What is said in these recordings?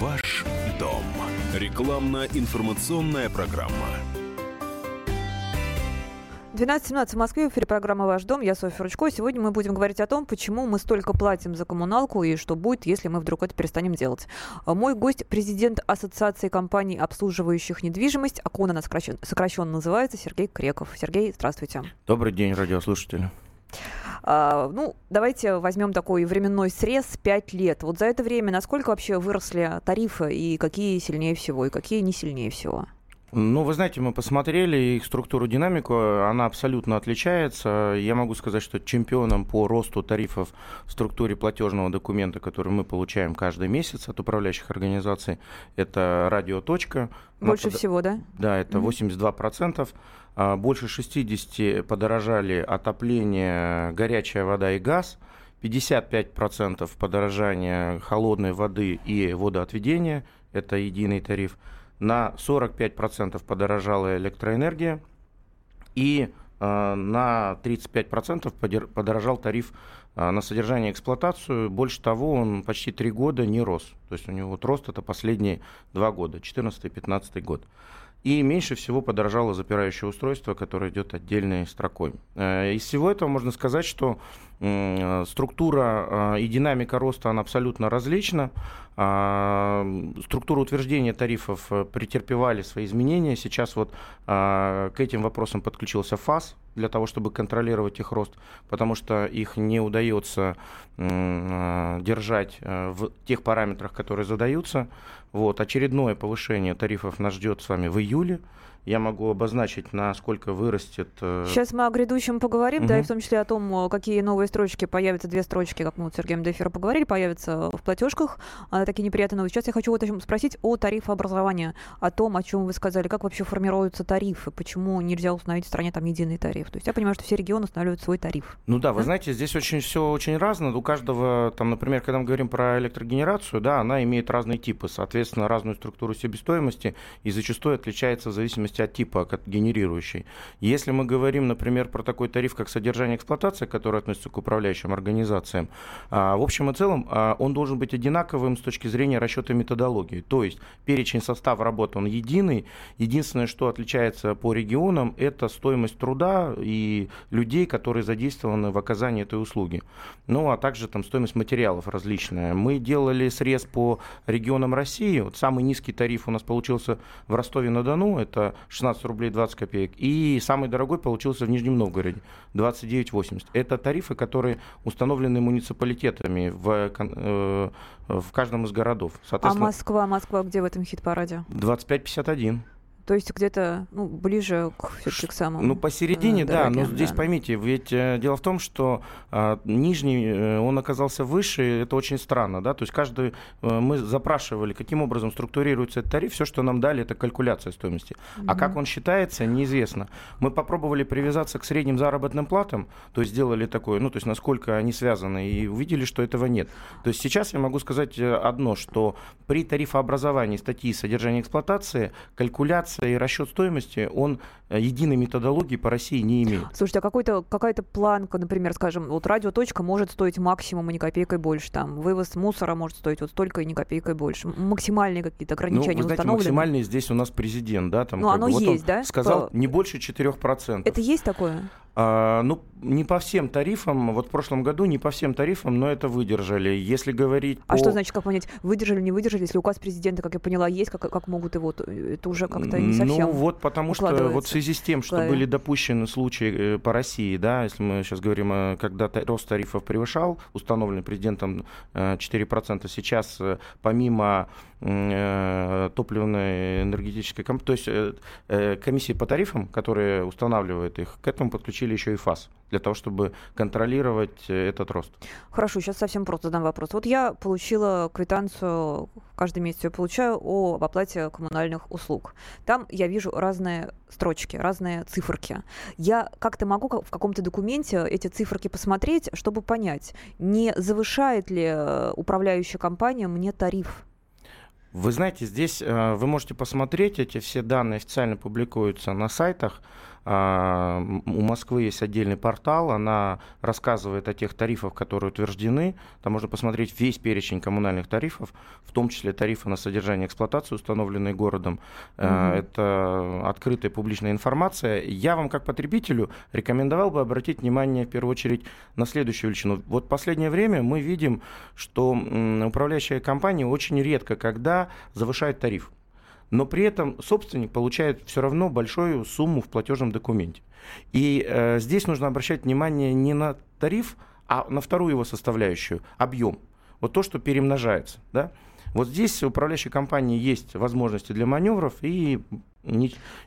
Ваш дом. Рекламно-информационная программа. 12.17 в Москве, в эфире программа «Ваш дом». Я Софья Ручко. Сегодня мы будем говорить о том, почему мы столько платим за коммуналку и что будет, если мы вдруг это перестанем делать. Мой гость – президент Ассоциации компаний, обслуживающих недвижимость. АКОН она сокращенно, сокращенно называется, Сергей Креков. Сергей, здравствуйте. Добрый день, радиослушатели. А, ну, давайте возьмем такой временной срез 5 лет. Вот за это время насколько вообще выросли тарифы и какие сильнее всего, и какие не сильнее всего? Ну, вы знаете, мы посмотрели их структуру, динамику, она абсолютно отличается. Я могу сказать, что чемпионом по росту тарифов в структуре платежного документа, который мы получаем каждый месяц от управляющих организаций, это радиоточка. Больше Она всего, да? Да, это 82%. А, Больше 60 подорожали отопление, горячая вода и газ. 55% подорожания холодной воды и водоотведения. Это единый тариф. На 45% подорожала электроэнергия. И э, на 35% подер- подорожал тариф э, на содержание и эксплуатацию. Больше того, он почти три года не рос. То есть у него вот рост это последние два года, 14-15 год. И меньше всего подорожало запирающее устройство, которое идет отдельной строкой. Э, Из всего этого можно сказать, что структура э, и динамика роста она абсолютно различна. А, Структура утверждения тарифов э, претерпевали свои изменения. Сейчас вот а, к этим вопросам подключился ФАС для того, чтобы контролировать их рост, потому что их не удается а, держать э, в тех параметрах, которые задаются. Вот, очередное повышение тарифов нас ждет с вами в июле. Я могу обозначить, насколько вырастет... э, Сейчас мы о грядущем поговорим, да, и в том числе о том, э, какие новые строчки появятся, две строчки, как мы вот с Сергеем до эфира поговорили, появятся в платежках, а, такие неприятные новости. Сейчас я хочу вот о чем спросить о тарифообразовании, о том, о чем вы сказали, как вообще формируются тарифы, почему нельзя установить в стране там единый тариф. То есть я понимаю, что все регионы устанавливают свой тариф. Ну да, вы Да? знаете, здесь очень все очень разно. У каждого, там, например, когда мы говорим про электрогенерацию, да, она имеет разные типы, соответственно, разную структуру себестоимости и зачастую отличается в зависимости типа как генерирующей. Если мы говорим, например, про такой тариф, как содержание и эксплуатация, который относится к управляющим организациям, а, в общем и целом а, он должен быть одинаковым с точки зрения расчета методологии. То есть перечень состава работы, он единый. Единственное, что отличается по регионам, это стоимость труда и людей, которые задействованы в оказании этой услуги. Ну, а также там стоимость материалов различная. Мы делали срез по регионам России. Вот самый низкий тариф у нас получился в Ростове-на-Дону, это 16 рублей 20 копеек. И самый дорогой получился в Нижнем Новгороде, 29,80. Это тарифы, которые установлены муниципалитетами в, э, в каждом из городов. А Москва, Москва где в этом хит-параде? 25,51. То есть где-то ну, ближе к, к самому. Ну, посередине, э, да, но здесь да. поймите, ведь э, дело в том, что а, нижний, э, он оказался выше, это очень странно, да, то есть каждый, э, мы запрашивали, каким образом структурируется этот тариф, все, что нам дали, это калькуляция стоимости. А как он считается, неизвестно. Мы попробовали привязаться к средним заработным платам, то есть сделали такое, ну, то есть насколько они связаны, и увидели, что этого нет. То есть сейчас я могу сказать э, одно, что при тарифообразовании статьи содержания эксплуатации калькуляция и расчет стоимости, он э, единой методологии по России не имеет. Слушайте, а какой-то, какая-то планка, например, скажем, вот радиоточка может стоить максимум и ни копейкой больше, там, вывоз мусора может стоить вот столько и ни копейкой больше. Максимальные какие-то Ну, ограничения вы знаете, максимальный здесь у нас президент, да, там Ну, оно бы, вот есть, да? сказал По- не больше 4%. Это есть такое? А, ну, не по всем тарифам, вот в прошлом году не по всем тарифам, но это выдержали. Если говорить А по... что значит, как понять, выдержали, не выдержали, если указ президента, как я поняла, есть, как, как могут его, то это уже как-то не совсем. Ну вот потому что вот в связи с тем, что были допущены случаи э, по России, да, если мы сейчас говорим, э, когда рост тарифов превышал установленный президентом э, 4%, сейчас э, помимо э, топливной энергетической то есть э, э, комиссии по тарифам, которые устанавливают их, к этому подключили еще и ФАС для того, чтобы контролировать э, этот рост. Хорошо, сейчас совсем просто задам вопрос. Вот я получила квитанцию, каждый месяц я получаю об оплате коммунальных услуг. Там я вижу разные строчки, разные циферки. Я как-то могу в каком-то документе эти циферки посмотреть, чтобы понять, не завышает ли э, управляющая компания мне тариф. Вы знаете, здесь э, вы можете посмотреть, эти все данные официально публикуются на сайтах. А, у Москвы есть отдельный портал, она рассказывает о тех тарифах, которые утверждены. Там можно посмотреть весь перечень коммунальных тарифов, в том числе тарифы на содержание и эксплуатацию, установленные городом. Угу. Это открытая публичная информация. Я вам, как потребителю, рекомендовал бы обратить внимание, в первую очередь, на следующую величину. Вот в последнее время мы видим, что управляющая компания очень редко когда завышает тариф но при этом собственник получает все равно большую сумму в платежном документе. И э, здесь нужно обращать внимание не на тариф, а на вторую его составляющую – объем. Вот то, что перемножается. Да? Вот здесь у управляющей компании есть возможности для маневров и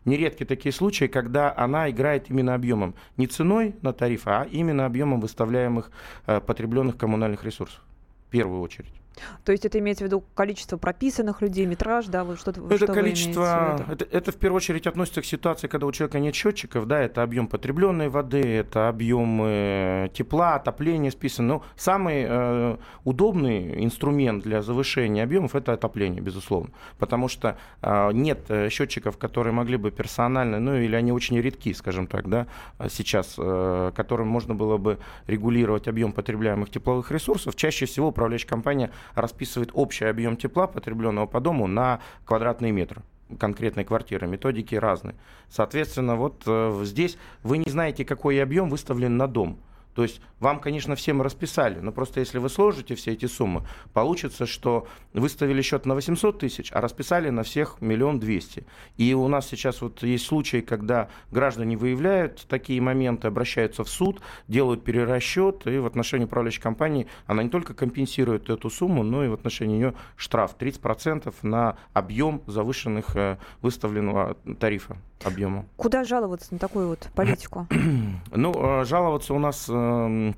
нередки такие случаи, когда она играет именно объемом, не ценой на тариф, а именно объемом выставляемых э, потребленных коммунальных ресурсов в первую очередь. То есть это имеется в виду количество прописанных людей, метраж, да, вот что-то. Это что количество, это, это в первую очередь относится к ситуации, когда у человека нет счетчиков, да, это объем потребленной воды, это объем э, тепла, отопления списан. Но самый э, удобный инструмент для завышения объемов это отопление, безусловно, потому что э, нет э, счетчиков, которые могли бы персонально, ну или они очень редки, скажем так, да, сейчас, э, которым можно было бы регулировать объем потребляемых тепловых ресурсов. Чаще всего управляющая компания расписывает общий объем тепла, потребленного по дому, на квадратный метр конкретной квартиры. Методики разные. Соответственно, вот э, здесь вы не знаете, какой объем выставлен на дом. То есть вам, конечно, всем расписали, но просто если вы сложите все эти суммы, получится, что выставили счет на 800 тысяч, а расписали на всех миллион двести. И у нас сейчас вот есть случаи, когда граждане выявляют такие моменты, обращаются в суд, делают перерасчет, и в отношении управляющей компании она не только компенсирует эту сумму, но и в отношении нее штраф 30% на объем завышенных э, выставленного тарифа объема. Куда жаловаться на такую вот политику? ну, э, жаловаться у нас эм,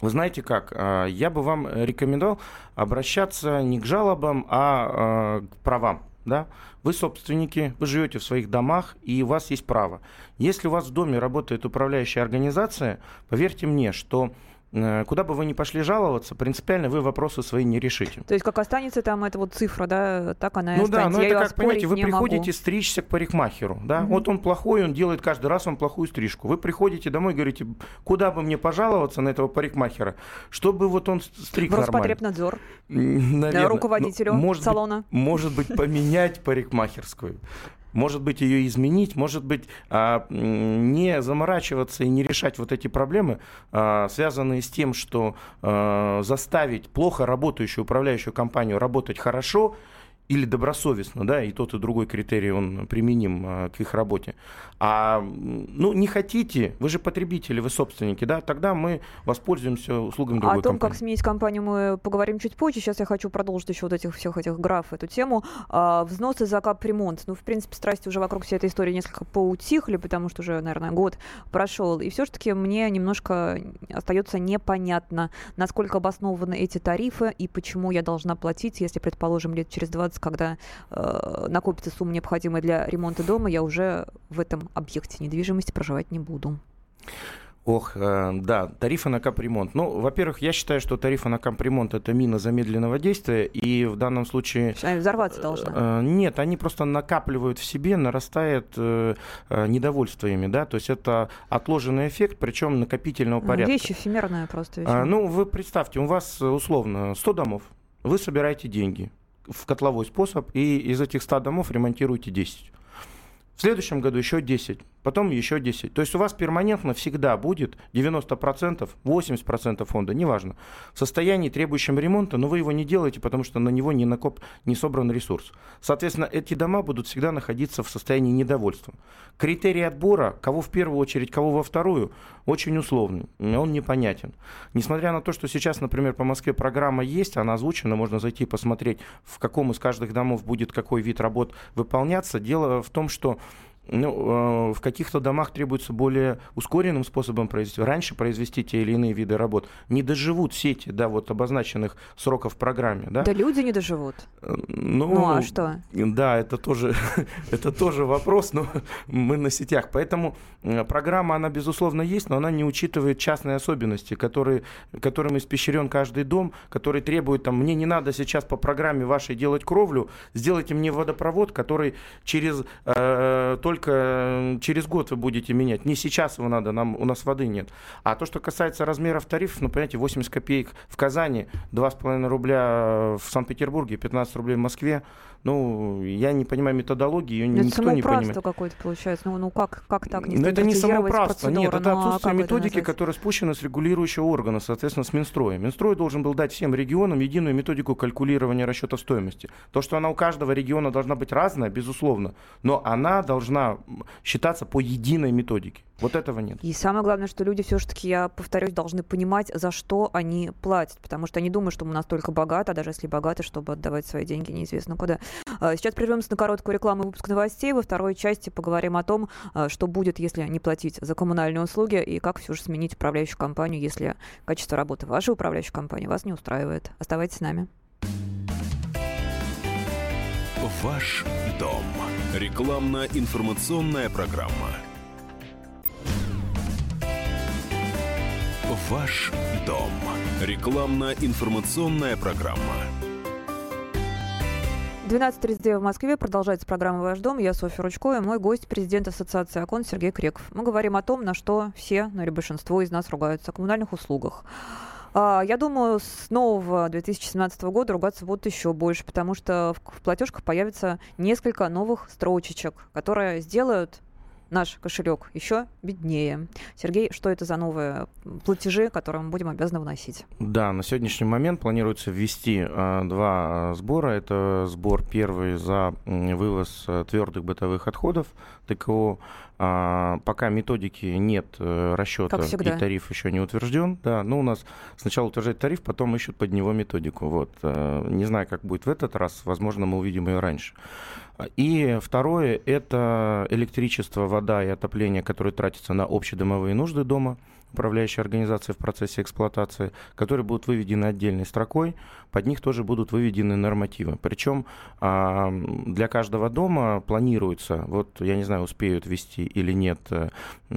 вы знаете как, э, я бы вам рекомендовал обращаться не к жалобам, а э, к правам. Да? Вы собственники, вы живете в своих домах, и у вас есть право. Если у вас в доме работает управляющая организация, поверьте мне, что куда бы вы ни пошли жаловаться, принципиально вы вопросы свои не решите. То есть как останется там эта вот цифра, да, так она и Ну останется. да, но Я это как, понимаете, вы приходите могу. стричься к парикмахеру, да, угу. вот он плохой, он делает каждый раз вам плохую стрижку. Вы приходите домой и говорите, куда бы мне пожаловаться на этого парикмахера, чтобы вот он стриг В Роспотребнадзор, Наверное. руководителю ну, может салона. Быть, может быть, поменять парикмахерскую может быть, ее изменить, может быть, а, не заморачиваться и не решать вот эти проблемы, а, связанные с тем, что а, заставить плохо работающую управляющую компанию работать хорошо – или добросовестно, да, и тот, и другой критерий, он применим а, к их работе. А, ну, не хотите, вы же потребители, вы собственники, да, тогда мы воспользуемся услугами другой О том, компании. как сменить компанию, мы поговорим чуть позже. Сейчас я хочу продолжить еще вот этих всех этих граф, эту тему. А, взносы за капремонт. Ну, в принципе, страсти уже вокруг всей этой истории несколько поутихли, потому что уже, наверное, год прошел. И все-таки мне немножко остается непонятно, насколько обоснованы эти тарифы и почему я должна платить, если, предположим, лет через 20 месяц, когда э, накопится сумма, необходимая для ремонта дома, я уже в этом объекте недвижимости проживать не буду. Ох, э, да, тарифы на капремонт. Ну, во-первых, я считаю, что тарифы на капремонт это мина замедленного действия, и в данном случае... Они взорваться должны. Э, нет, они просто накапливают в себе, нарастает э, недовольство ими, да, то есть это отложенный эффект, причем накопительного ну, порядка. Вещь эфемерная просто. Вещь. Ну, вы представьте, у вас условно 100 домов, вы собираете деньги, в котловой способ, и из этих 100 домов ремонтируете 10. В следующем году еще 10 потом еще 10. То есть у вас перманентно всегда будет 90%, 80% фонда, неважно, в состоянии, требующем ремонта, но вы его не делаете, потому что на него не, накоп, не собран ресурс. Соответственно, эти дома будут всегда находиться в состоянии недовольства. Критерий отбора, кого в первую очередь, кого во вторую, очень условный, он непонятен. Несмотря на то, что сейчас, например, по Москве программа есть, она озвучена, можно зайти посмотреть, в каком из каждых домов будет какой вид работ выполняться. Дело в том, что ну, э, в каких-то домах требуется более ускоренным способом произвести, раньше произвести те или иные виды работ. Не доживут сети, да, вот обозначенных сроков в программе, да? Да люди не доживут. Э, ну, ну а что? Да, это тоже, это тоже вопрос, но мы на сетях. Поэтому э, программа, она, безусловно, есть, но она не учитывает частные особенности, которые, которым испещрен каждый дом, который требует, там, мне не надо сейчас по программе вашей делать кровлю, сделайте мне водопровод, который через э, только только через год вы будете менять. Не сейчас его надо, нам, у нас воды нет. А то, что касается размеров тарифов, ну, понимаете, 80 копеек в Казани, 2,5 рубля в Санкт-Петербурге, 15 рублей в Москве. Ну, я не понимаю методологии, ее это никто не понимает. Это какое-то получается. Ну, ну как, как так? Не Но это не самоуправство, нет, это ну, отсутствие а методики, это которая спущена с регулирующего органа, соответственно, с Минстроя. Минстрой должен был дать всем регионам единую методику калькулирования расчета стоимости. То, что она у каждого региона должна быть разная, безусловно, но она должна считаться по единой методике. Вот этого нет. И самое главное, что люди все-таки, я повторюсь, должны понимать, за что они платят, потому что они думают, что мы настолько богаты, а даже если богаты, чтобы отдавать свои деньги неизвестно куда. А, сейчас прервемся на короткую рекламу и выпуск новостей. Во второй части поговорим о том, а, что будет, если не платить за коммунальные услуги, и как все же сменить управляющую компанию, если качество работы вашей управляющей компании вас не устраивает. Оставайтесь с нами. Ваш дом. Рекламно-информационная программа. Ваш дом. Рекламно-информационная программа. 12.32 в Москве. Продолжается программа «Ваш дом». Я Софья Ручко и мой гость, президент Ассоциации ОКОН Сергей Креков. Мы говорим о том, на что все, ну или большинство из нас ругаются, о коммунальных услугах. А, я думаю, с нового 2017 года ругаться будут еще больше, потому что в платежках появится несколько новых строчечек, которые сделают наш кошелек еще беднее. Сергей, что это за новые платежи, которые мы будем обязаны вносить? Да, на сегодняшний момент планируется ввести э, два сбора. Это сбор первый за вывоз э, твердых бытовых отходов ТКО. А, пока методики нет э, расчета и тариф еще не утвержден. Да, но у нас сначала утверждают тариф, потом ищут под него методику. Вот. Э, не знаю, как будет в этот раз. Возможно, мы увидим ее раньше. И второе – это электричество, вода и отопление, которые тратятся на общедомовые нужды дома управляющей организации в процессе эксплуатации, которые будут выведены отдельной строкой, под них тоже будут выведены нормативы. Причем а, для каждого дома планируется, вот я не знаю, успеют ввести или нет э,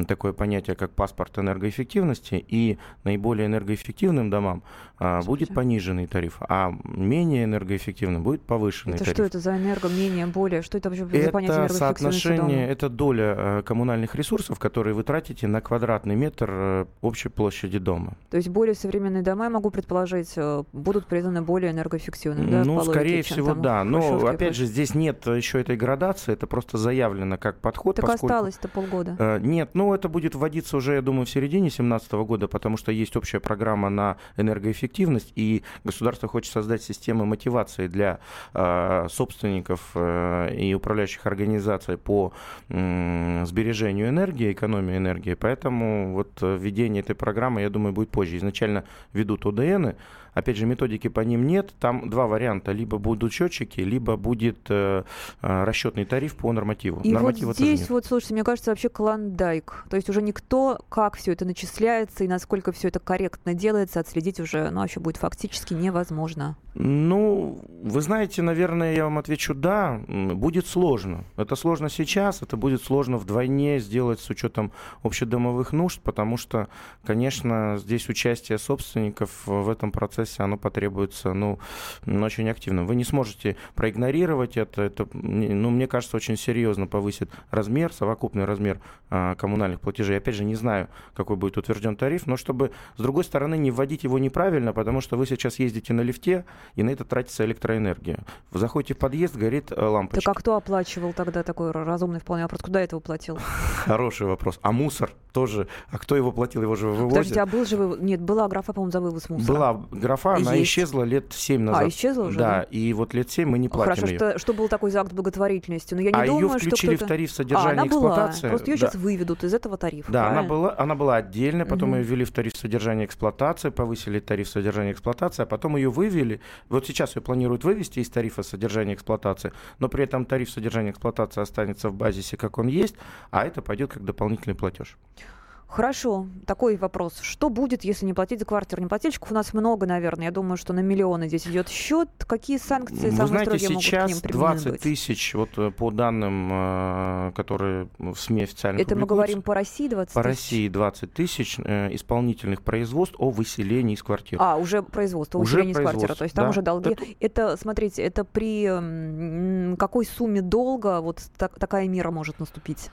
такое понятие, как паспорт энергоэффективности, и наиболее энергоэффективным домам а, будет пониженный тариф, а менее энергоэффективным будет повышенный это тариф. Что это за энерго, менее, более? Что это вообще это за понятие соотношение, дома? это доля э, коммунальных ресурсов, которые вы тратите на квадратный метр э, общей площади дома. То есть более современные дома, я могу предположить, будут признаны более энергоэффективными, да? Ну, скорее логике, всего, да. Но, опять же, здесь нет еще этой градации, это просто заявлено как подход. Так поскольку... осталось-то полгода. Э, нет, ну, это будет вводиться уже, я думаю, в середине 2017 года, потому что есть общая программа на энергоэффективность, и государство хочет создать системы мотивации для э, собственников э, и управляющих организаций по э, сбережению энергии, экономии энергии. Поэтому вот введение этой программы, я думаю, будет позже. Изначально ведут ОДН, Опять же, методики по ним нет. Там два варианта. Либо будут счетчики, либо будет э, э расчетный тариф по нормативу. И Норматива вот здесь, вот, слушайте, мне кажется, вообще клондайк. То есть уже никто, как все это начисляется и насколько все это корректно делается, отследить уже, ну, вообще будет фактически невозможно. Ну, вы знаете, наверное, я вам отвечу да. Будет сложно. Это сложно сейчас, это будет сложно вдвойне сделать с учетом общедомовых нужд, потому что, конечно, здесь участие собственников в этом процессе процессе оно потребуется, ну, очень активно. Вы не сможете проигнорировать это. Это, ну, мне кажется, очень серьезно повысит размер, совокупный размер а, коммунальных платежей. Опять же, не знаю, какой будет утвержден тариф, но чтобы, с другой стороны, не вводить его неправильно, потому что вы сейчас ездите на лифте, и на это тратится электроэнергия. Вы заходите в подъезд, горит э, лампочка. Так а кто оплачивал тогда такой разумный вполне вопрос? Куда это платил? Хороший вопрос. А мусор тоже? А кто его платил? Его же вывозят. Подождите, а был же. Нет, была графа, по-моему, за вывоз мусора. Была графа, она Есть. исчезла лет 7 назад. А, исчезла уже? Да, и вот лет 7 мы не платим Хорошо, ее. Что, что был такой за акт благотворительности? Но я не а думаю, ее включили что в тариф содержания а, она эксплуатации. Была. Просто ее да. сейчас выведут из этого тарифа. Да, правильно? она была, она была отдельно, потом угу. ее ввели в тариф содержания эксплуатации, повысили тариф содержания эксплуатации, а потом ее вывели. Вот сейчас ее планируют вывести из тарифа содержания эксплуатации, но при этом тариф содержания эксплуатации останется в базисе, как он есть, а это пойдет как дополнительный платеж. Хорошо, такой вопрос. Что будет, если не платить за квартиру? Неплательщиков у нас много, наверное. Я думаю, что на миллионы здесь идет счет. Какие санкции Вы самые знаете, строгие могут к сейчас ним применены 20 быть? тысяч, вот э, по данным, э, которые в СМИ официально Это мы говорим по России 20 по тысяч? России 20 тысяч э, исполнительных производств о выселении из квартир. А, уже производство, Уже выселение из квартиры. То есть там да. уже долги. Это- Это, смотрите, это при какой сумме долга вот так- такая мера может наступить?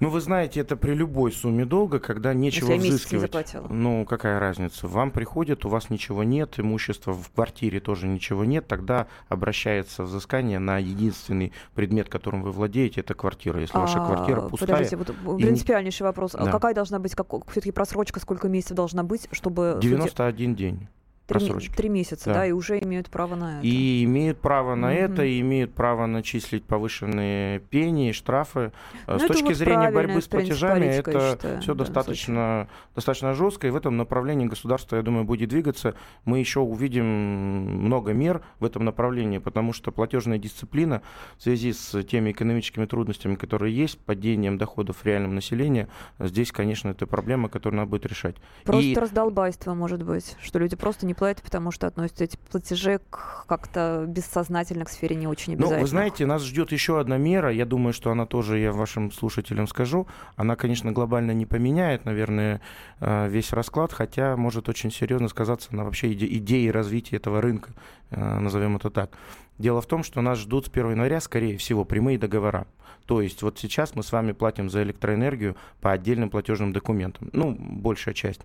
Ну, вы знаете, это при любой сумме долга, когда нечего Если не взыскивать. заплатила. Ну, какая разница? Вам приходит, у вас ничего нет, имущества в квартире тоже ничего нет, тогда обращается взыскание на единственный предмет, которым вы владеете, это квартира. Если ваша А, квартира пустая, Подождите, вот не- принципиальнейший вопрос. А Да. Какая должна быть, все-таки просрочка, сколько месяцев должна быть, чтобы... 91 день Три, просрочки. три месяца, Да. да. и уже имеют право на это. И имеют право на Мгм. это, и имеют право начислить повышенные пени, штрафы. Э, Ну, с точки вот зрения борьбы с платежами, это считаю, все достаточно, достаточно жестко, и в этом направлении государство, я думаю, будет двигаться. Мы еще увидим много мер в этом направлении, потому что платежная дисциплина в связи с теми экономическими трудностями, которые есть, падением доходов реального населения, здесь, конечно, это проблема, которую надо будет решать. Просто И- раздолбайство, может быть, что люди просто не платят, потому что относятся эти платежи к как-то бессознательно к сфере не очень Ну, обязательно. вы знаете, нас ждет еще одна мера. Я думаю, что она тоже, я вашим слушателям скажу, она, конечно, глобально не поменяет, наверное, э, весь расклад, хотя может очень серьезно сказаться на вообще иде- идее развития этого рынка, э, назовем это так. Дело в том, что нас ждут с 1 января, скорее всего, прямые договора. То есть вот сейчас мы с вами платим за электроэнергию по отдельным платежным документам. Ну, большая часть.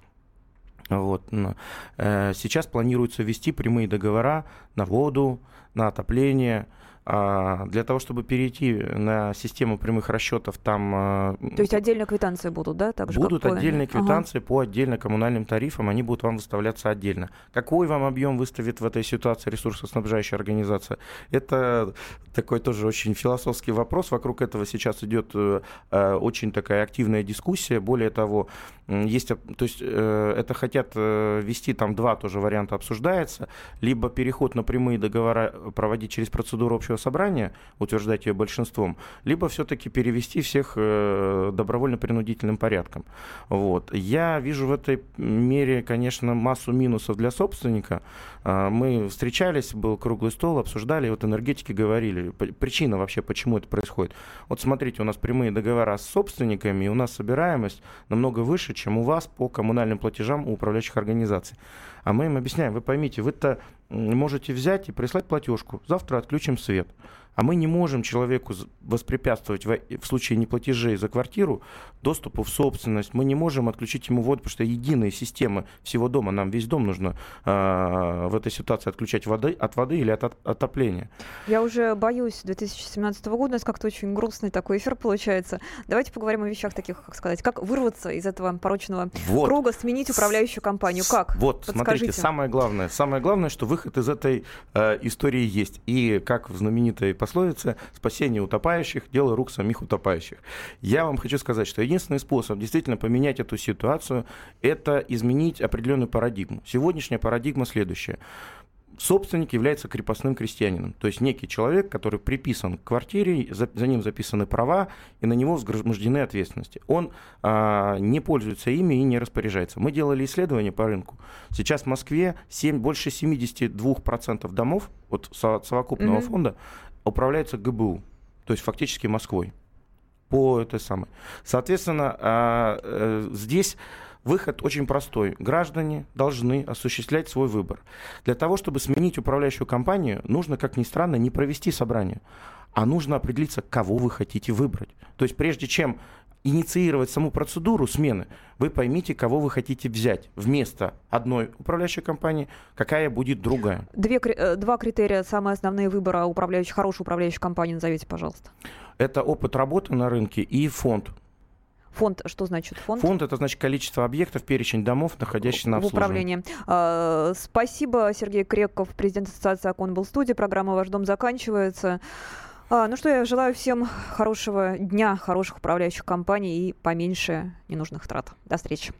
Вот. э, Сейчас планируется ввести прямые договора на воду, на отопление. А, Для того, чтобы перейти на систему прямых расчетов, там э, То есть отдельно квитанции будут, да? Так же, будут по- отдельные Ага. квитанции по отдельно коммунальным тарифам, они будут вам выставляться отдельно. Какой вам объем выставит в этой ситуации ресурсоснабжающая организация? Это такой тоже очень философский вопрос. Вокруг этого сейчас идет э, э, очень такая активная дискуссия. Более того, есть, то есть э, это хотят ввести, там два тоже варианта обсуждается, либо переход на прямые договора проводить через процедуру общего собрания, утверждать ее большинством, либо все-таки перевести всех э, добровольно-принудительным порядком. Вот. Я вижу в этой мере, конечно, массу минусов для собственника. А, Мы встречались, был круглый стол, обсуждали, вот энергетики говорили, причина вообще, почему это происходит. Вот смотрите, у нас прямые договора с собственниками, и у нас собираемость намного выше, чем у вас по коммунальным платежам у управляющих организаций. А мы им объясняем, вы поймите, вы-то можете взять и прислать платежку, завтра отключим свет. А мы не можем человеку воспрепятствовать во- в случае неплатежей за квартиру доступу в собственность. Мы не можем отключить ему воду, потому что единая система всего дома. Нам весь дом нужно а, в этой ситуации отключать воды, от воды или от, от- отопления. Я уже боюсь 2017 года, у нас как-то очень грустный такой эфир получается. Давайте поговорим о вещах таких, как сказать, как вырваться из этого порочного Вот. круга, сменить управляющую компанию. Как? Вот, смотрите, самое главное. Самое главное, что выход из этой э, истории есть. И как в знаменитой пословице, спасение утопающих, дело рук самих утопающих. Я вам хочу сказать, что единственный способ действительно поменять эту ситуацию, это изменить определенную парадигму. Сегодняшняя парадигма следующая. Собственник является крепостным крестьянином, то есть некий человек, который приписан к квартире, за, за ним записаны права, и на него возграждены ответственности. Он а, не пользуется ими и не распоряжается. Мы делали исследование по рынку. Сейчас в Москве 7, больше 72% домов от со- совокупного Мгм. фонда управляются ГБУ, то есть фактически Москвой по этой самой. Соответственно, а, э, здесь выход очень простой. Граждане должны осуществлять свой выбор. Для того, чтобы сменить управляющую компанию, нужно, как ни странно, не провести собрание, а нужно определиться, кого вы хотите выбрать. То есть прежде чем инициировать саму процедуру смены, вы поймите, кого вы хотите взять вместо одной управляющей компании, какая будет другая. Две, э, два критерия, самые основные выбора управляющей, хорошей управляющей компании назовите, пожалуйста. Это опыт работы на рынке и фонд. Фонд, что значит фонд? Фонд это значит количество объектов, перечень домов, находящихся на в управлении. А, Спасибо, Сергей Креков, президент Ассоциации «Окон» был студии. Программа «Ваш дом» заканчивается. А, ну что, я желаю всем хорошего дня, хороших управляющих компаний и поменьше ненужных трат. До встречи.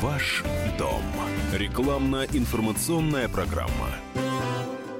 Ваш дом. Рекламно-информационная программа.